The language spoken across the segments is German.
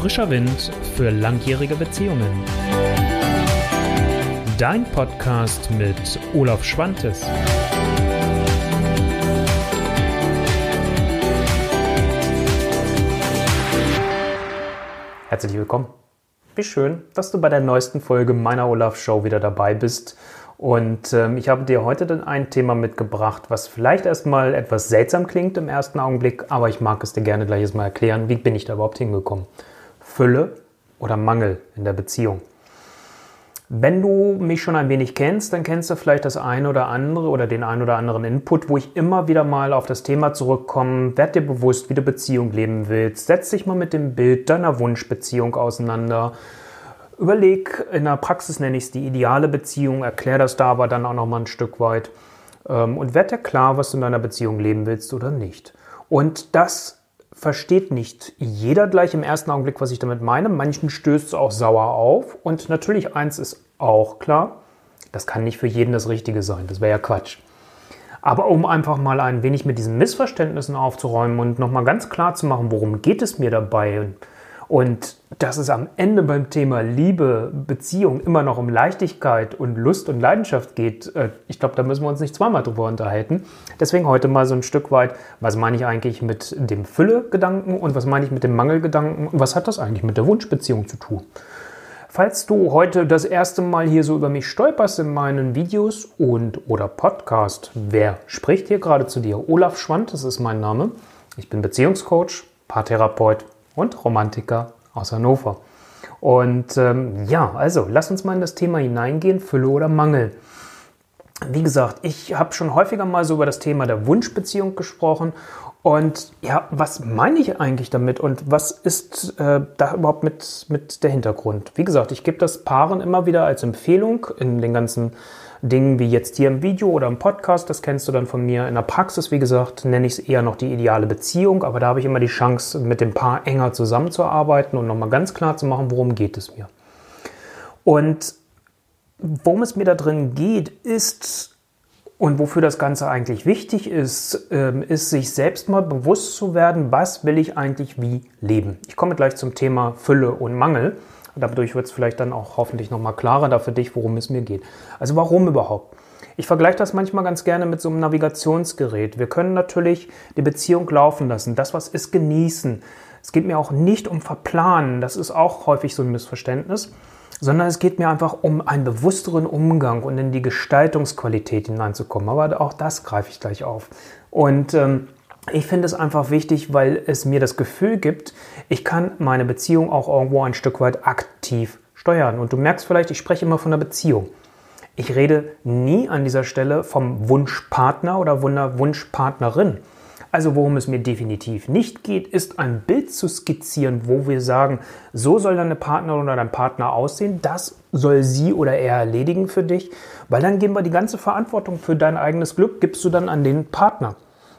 Frischer Wind für langjährige Beziehungen. Dein Podcast mit Olaf Schwantes. Herzlich willkommen. Wie schön, dass du bei der neuesten Folge meiner Olaf Show wieder dabei bist. Und ähm, ich habe dir heute dann ein Thema mitgebracht, was vielleicht erstmal etwas seltsam klingt im ersten Augenblick, aber ich mag es dir gerne gleich mal erklären. Wie bin ich da überhaupt hingekommen? Fülle oder Mangel in der Beziehung. Wenn du mich schon ein wenig kennst, dann kennst du vielleicht das eine oder andere oder den einen oder anderen Input, wo ich immer wieder mal auf das Thema zurückkomme. Werd dir bewusst, wie du Beziehung leben willst. Setz dich mal mit dem Bild deiner Wunschbeziehung auseinander. Überleg, in der Praxis nenne ich es die ideale Beziehung, erklär das da aber dann auch noch mal ein Stück weit ähm, und werd dir klar, was du in deiner Beziehung leben willst oder nicht. Und das versteht nicht jeder gleich im ersten Augenblick, was ich damit meine. Manchen stößt es auch sauer auf. Und natürlich eins ist auch klar, das kann nicht für jeden das Richtige sein. Das wäre ja Quatsch. Aber um einfach mal ein wenig mit diesen Missverständnissen aufzuräumen und nochmal ganz klar zu machen, worum geht es mir dabei und dass es am Ende beim Thema Liebe, Beziehung immer noch um Leichtigkeit und Lust und Leidenschaft geht, äh, ich glaube, da müssen wir uns nicht zweimal drüber unterhalten. Deswegen heute mal so ein Stück weit, was meine ich eigentlich mit dem Fülle-Gedanken und was meine ich mit dem Mangel-Gedanken und was hat das eigentlich mit der Wunschbeziehung zu tun? Falls du heute das erste Mal hier so über mich stolperst in meinen Videos und oder Podcast, wer spricht hier gerade zu dir? Olaf Schwand, das ist mein Name. Ich bin Beziehungscoach, Paartherapeut und Romantiker aus Hannover. Und ähm, ja, also lass uns mal in das Thema hineingehen, Fülle oder Mangel. Wie gesagt, ich habe schon häufiger mal so über das Thema der Wunschbeziehung gesprochen. Und ja, was meine ich eigentlich damit und was ist äh, da überhaupt mit, mit der Hintergrund? Wie gesagt, ich gebe das Paaren immer wieder als Empfehlung in den ganzen Dingen wie jetzt hier im Video oder im Podcast, das kennst du dann von mir. In der Praxis, wie gesagt, nenne ich es eher noch die ideale Beziehung, aber da habe ich immer die Chance, mit dem Paar enger zusammenzuarbeiten und nochmal ganz klar zu machen, worum geht es mir. Und worum es mir da drin geht, ist, und wofür das Ganze eigentlich wichtig ist, ähm, ist sich selbst mal bewusst zu werden, was will ich eigentlich wie leben. Ich komme gleich zum Thema Fülle und Mangel. Dadurch wird es vielleicht dann auch hoffentlich nochmal klarer da für dich, worum es mir geht. Also warum überhaupt? Ich vergleiche das manchmal ganz gerne mit so einem Navigationsgerät. Wir können natürlich die Beziehung laufen lassen, das, was ist, genießen. Es geht mir auch nicht um Verplanen, das ist auch häufig so ein Missverständnis, sondern es geht mir einfach um einen bewussteren Umgang und in die Gestaltungsqualität hineinzukommen. Aber auch das greife ich gleich auf. Und ähm, ich finde es einfach wichtig, weil es mir das Gefühl gibt, ich kann meine Beziehung auch irgendwo ein Stück weit aktiv steuern. Und du merkst vielleicht, ich spreche immer von der Beziehung. Ich rede nie an dieser Stelle vom Wunschpartner oder Wunschpartnerin. Also worum es mir definitiv nicht geht, ist ein Bild zu skizzieren, wo wir sagen, so soll deine Partnerin oder dein Partner aussehen, das soll sie oder er erledigen für dich, weil dann geben wir die ganze Verantwortung für dein eigenes Glück, gibst du dann an den Partner.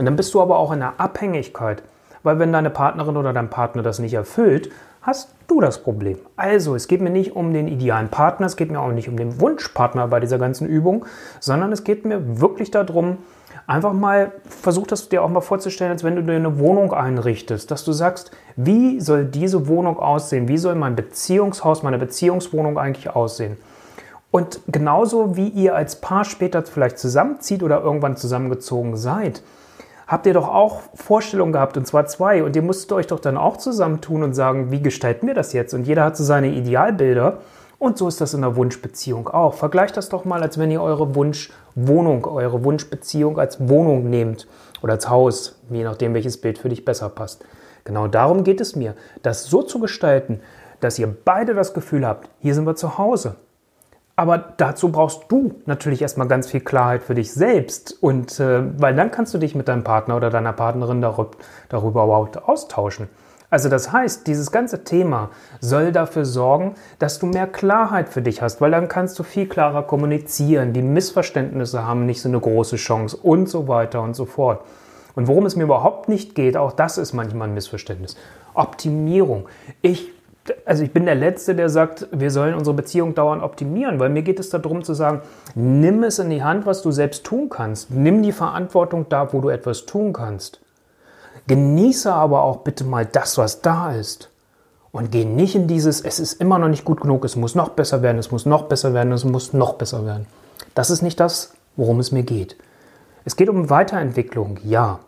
Und dann bist du aber auch in einer Abhängigkeit, weil wenn deine Partnerin oder dein Partner das nicht erfüllt, hast du das Problem. Also, es geht mir nicht um den idealen Partner, es geht mir auch nicht um den Wunschpartner bei dieser ganzen Übung, sondern es geht mir wirklich darum, einfach mal, versuch das dir auch mal vorzustellen, als wenn du dir eine Wohnung einrichtest, dass du sagst, wie soll diese Wohnung aussehen? Wie soll mein Beziehungshaus, meine Beziehungswohnung eigentlich aussehen? Und genauso wie ihr als Paar später vielleicht zusammenzieht oder irgendwann zusammengezogen seid, habt ihr doch auch Vorstellungen gehabt, und zwar zwei. Und ihr musstet euch doch dann auch zusammentun und sagen, wie gestalten wir das jetzt? Und jeder hat so seine Idealbilder. Und so ist das in der Wunschbeziehung auch. Vergleicht das doch mal, als wenn ihr eure Wunschwohnung, eure Wunschbeziehung als Wohnung nehmt oder als Haus, je nachdem, welches Bild für dich besser passt. Genau darum geht es mir, das so zu gestalten, dass ihr beide das Gefühl habt, hier sind wir zu Hause. Aber dazu brauchst du natürlich erstmal ganz viel Klarheit für dich selbst. Und äh, weil dann kannst du dich mit deinem Partner oder deiner Partnerin darüber, darüber überhaupt austauschen. Also das heißt, dieses ganze Thema soll dafür sorgen, dass du mehr Klarheit für dich hast, weil dann kannst du viel klarer kommunizieren, die Missverständnisse haben nicht so eine große Chance und so weiter und so fort. Und worum es mir überhaupt nicht geht, auch das ist manchmal ein Missverständnis. Optimierung. Ich also ich bin der Letzte, der sagt, wir sollen unsere Beziehung dauernd optimieren, weil mir geht es darum zu sagen, nimm es in die Hand, was du selbst tun kannst. Nimm die Verantwortung da, wo du etwas tun kannst. Genieße aber auch bitte mal das, was da ist. Und geh nicht in dieses, es ist immer noch nicht gut genug, es muss noch besser werden, es muss noch besser werden, es muss noch besser werden. Das ist nicht das, worum es mir geht. Es geht um Weiterentwicklung, ja,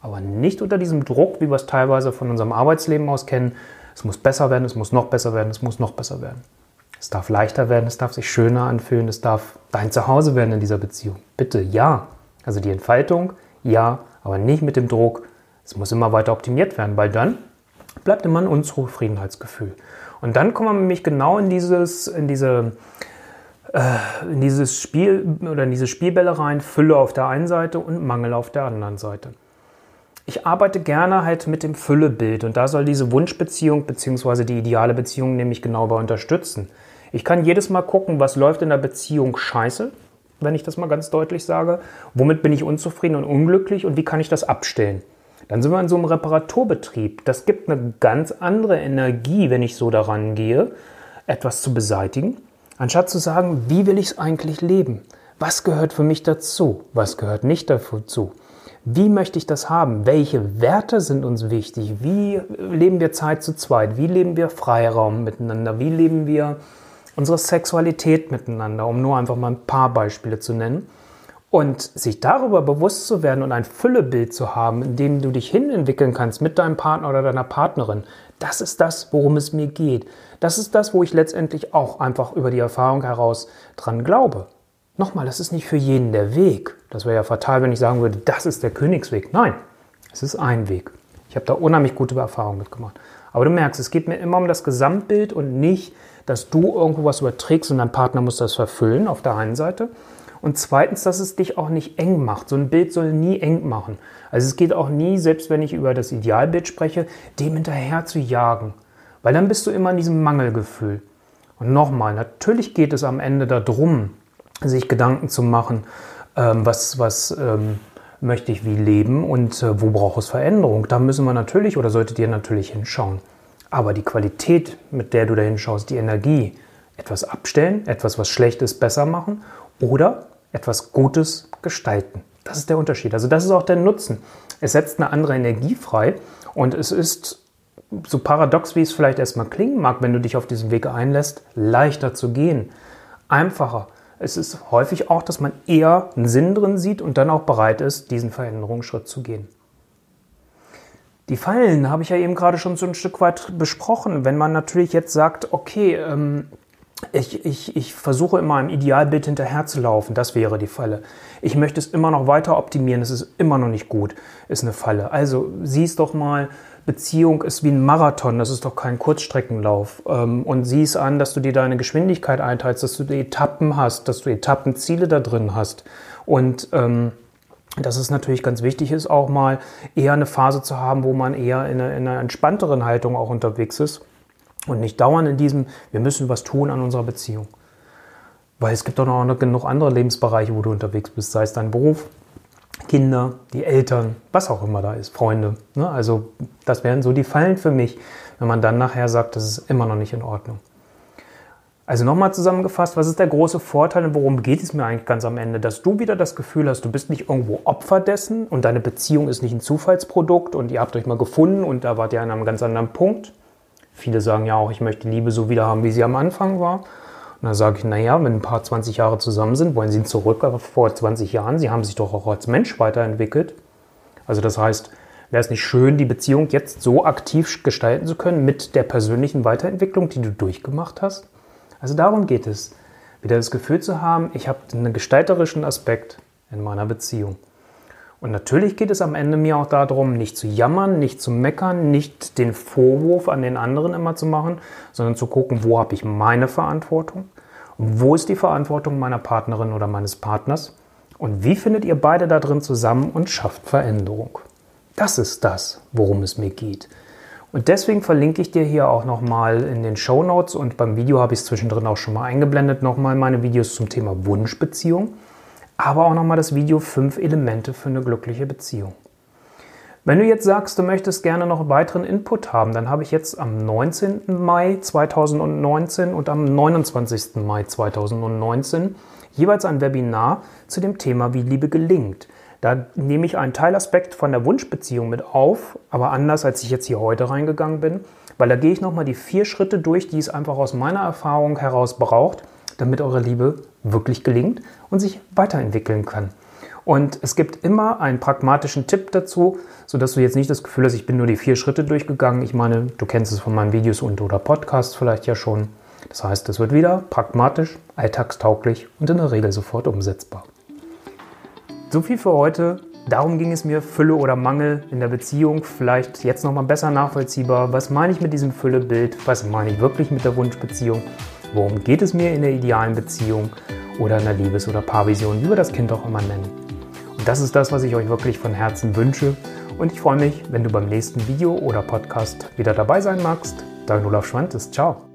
aber nicht unter diesem Druck, wie wir es teilweise von unserem Arbeitsleben aus kennen. Es muss besser werden, es muss noch besser werden, es muss noch besser werden. Es darf leichter werden, es darf sich schöner anfühlen, es darf dein Zuhause werden in dieser Beziehung. Bitte, ja. Also die Entfaltung, ja, aber nicht mit dem Druck, es muss immer weiter optimiert werden, weil dann bleibt immer ein Unzufriedenheitsgefühl. Und dann kommen wir nämlich genau in dieses, in diese, äh, in dieses Spiel oder in diese Spielbälle rein, Fülle auf der einen Seite und Mangel auf der anderen Seite. Ich arbeite gerne halt mit dem Füllebild und da soll diese Wunschbeziehung bzw. die ideale Beziehung nämlich genau bei unterstützen. Ich kann jedes Mal gucken, was läuft in der Beziehung scheiße, wenn ich das mal ganz deutlich sage. Womit bin ich unzufrieden und unglücklich und wie kann ich das abstellen? Dann sind wir in so einem Reparaturbetrieb. Das gibt eine ganz andere Energie, wenn ich so daran gehe, etwas zu beseitigen, anstatt zu sagen, wie will ich es eigentlich leben? Was gehört für mich dazu? Was gehört nicht dazu? Wie möchte ich das haben? Welche Werte sind uns wichtig? Wie leben wir Zeit zu zweit? Wie leben wir Freiraum miteinander? Wie leben wir unsere Sexualität miteinander? Um nur einfach mal ein paar Beispiele zu nennen. Und sich darüber bewusst zu werden und ein Füllebild zu haben, in dem du dich hinentwickeln kannst mit deinem Partner oder deiner Partnerin, das ist das, worum es mir geht. Das ist das, wo ich letztendlich auch einfach über die Erfahrung heraus dran glaube. Nochmal, das ist nicht für jeden der Weg. Das wäre ja fatal, wenn ich sagen würde, das ist der Königsweg. Nein, es ist ein Weg. Ich habe da unheimlich gute Erfahrungen mitgemacht. Aber du merkst, es geht mir immer um das Gesamtbild und nicht, dass du irgendwo was überträgst und dein Partner muss das verfüllen auf der einen Seite und zweitens, dass es dich auch nicht eng macht. So ein Bild soll nie eng machen. Also es geht auch nie, selbst wenn ich über das Idealbild spreche, dem hinterher zu jagen. Weil dann bist du immer in diesem Mangelgefühl. Und nochmal, natürlich geht es am Ende darum, sich Gedanken zu machen, ähm, was, was ähm, möchte ich wie leben und äh, wo braucht es Veränderung. Da müssen wir natürlich oder solltet ihr natürlich hinschauen. Aber die Qualität, mit der du da hinschaust, die Energie, etwas abstellen, etwas, was schlecht ist, besser machen oder etwas Gutes gestalten. Das ist der Unterschied. Also das ist auch der Nutzen. Es setzt eine andere Energie frei und es ist, so paradox wie es vielleicht erstmal klingen mag, wenn du dich auf diesen Weg einlässt, leichter zu gehen, einfacher. Es ist häufig auch, dass man eher einen Sinn drin sieht und dann auch bereit ist, diesen Veränderungsschritt zu gehen. Die Fallen habe ich ja eben gerade schon so ein Stück weit besprochen. Wenn man natürlich jetzt sagt, okay, ähm, ich, ich, ich versuche immer einem Idealbild hinterherzulaufen, das wäre die Falle. Ich möchte es immer noch weiter optimieren, es ist immer noch nicht gut, ist eine Falle. Also siehst doch mal, Beziehung ist wie ein Marathon, das ist doch kein Kurzstreckenlauf. Ähm, und siehst an, dass du dir deine Geschwindigkeit einteilst, dass du die Etappen hast, dass du Etappenziele da drin hast. Und ähm, dass es natürlich ganz wichtig ist, auch mal eher eine Phase zu haben, wo man eher in, eine, in einer entspannteren Haltung auch unterwegs ist und nicht dauernd in diesem, wir müssen was tun an unserer Beziehung. Weil es gibt doch noch genug andere Lebensbereiche, wo du unterwegs bist, sei es dein Beruf, Kinder, die Eltern, was auch immer da ist, Freunde. Ne? Also das wären so die Fallen für mich, wenn man dann nachher sagt, das ist immer noch nicht in Ordnung. Also nochmal zusammengefasst, was ist der große Vorteil und worum geht es mir eigentlich ganz am Ende? Dass du wieder das Gefühl hast, du bist nicht irgendwo Opfer dessen und deine Beziehung ist nicht ein Zufallsprodukt und ihr habt euch mal gefunden und da wart ihr an einem ganz anderen Punkt, Viele sagen ja auch, ich möchte Liebe so wieder haben, wie sie am Anfang war. Und dann sage ich, naja, wenn ein paar 20 Jahre zusammen sind, wollen sie zurück, aber vor 20 Jahren, sie haben sich doch auch als Mensch weiterentwickelt. Also das heißt, wäre es nicht schön, die Beziehung jetzt so aktiv gestalten zu können mit der persönlichen Weiterentwicklung, die du durchgemacht hast? Also darum geht es, wieder das Gefühl zu haben, ich habe einen gestalterischen Aspekt in meiner Beziehung. Und natürlich geht es am Ende mir auch darum, nicht zu jammern, nicht zu meckern, nicht den Vorwurf an den anderen immer zu machen, sondern zu gucken, wo habe ich meine Verantwortung, wo ist die Verantwortung meiner Partnerin oder meines Partners und wie findet ihr beide da drin zusammen und schafft Veränderung. Das ist das, worum es mir geht. Und deswegen verlinke ich dir hier auch nochmal in den Show Notes und beim Video habe ich es zwischendrin auch schon mal eingeblendet, nochmal meine Videos zum Thema Wunschbeziehung aber auch nochmal das Video 5 Elemente für eine glückliche Beziehung. Wenn du jetzt sagst, du möchtest gerne noch weiteren Input haben, dann habe ich jetzt am 19. Mai 2019 und am 29. Mai 2019 jeweils ein Webinar zu dem Thema, wie Liebe gelingt. Da nehme ich einen Teilaspekt von der Wunschbeziehung mit auf, aber anders als ich jetzt hier heute reingegangen bin, weil da gehe ich nochmal die vier Schritte durch, die es einfach aus meiner Erfahrung heraus braucht, damit eure Liebe wirklich gelingt und sich weiterentwickeln kann. Und es gibt immer einen pragmatischen Tipp dazu, sodass du jetzt nicht das Gefühl hast, ich bin nur die vier Schritte durchgegangen. Ich meine, du kennst es von meinen Videos und oder Podcasts vielleicht ja schon. Das heißt, es wird wieder pragmatisch, alltagstauglich und in der Regel sofort umsetzbar. So viel für heute. Darum ging es mir, Fülle oder Mangel in der Beziehung. Vielleicht jetzt nochmal besser nachvollziehbar. Was meine ich mit diesem Füllebild? Was meine ich wirklich mit der Wunschbeziehung? Worum geht es mir in der idealen Beziehung oder in der Liebes- oder Paarvision, wie wir das Kind auch immer nennen? Und das ist das, was ich euch wirklich von Herzen wünsche. Und ich freue mich, wenn du beim nächsten Video oder Podcast wieder dabei sein magst. Dein Olaf Schwantes. Ciao.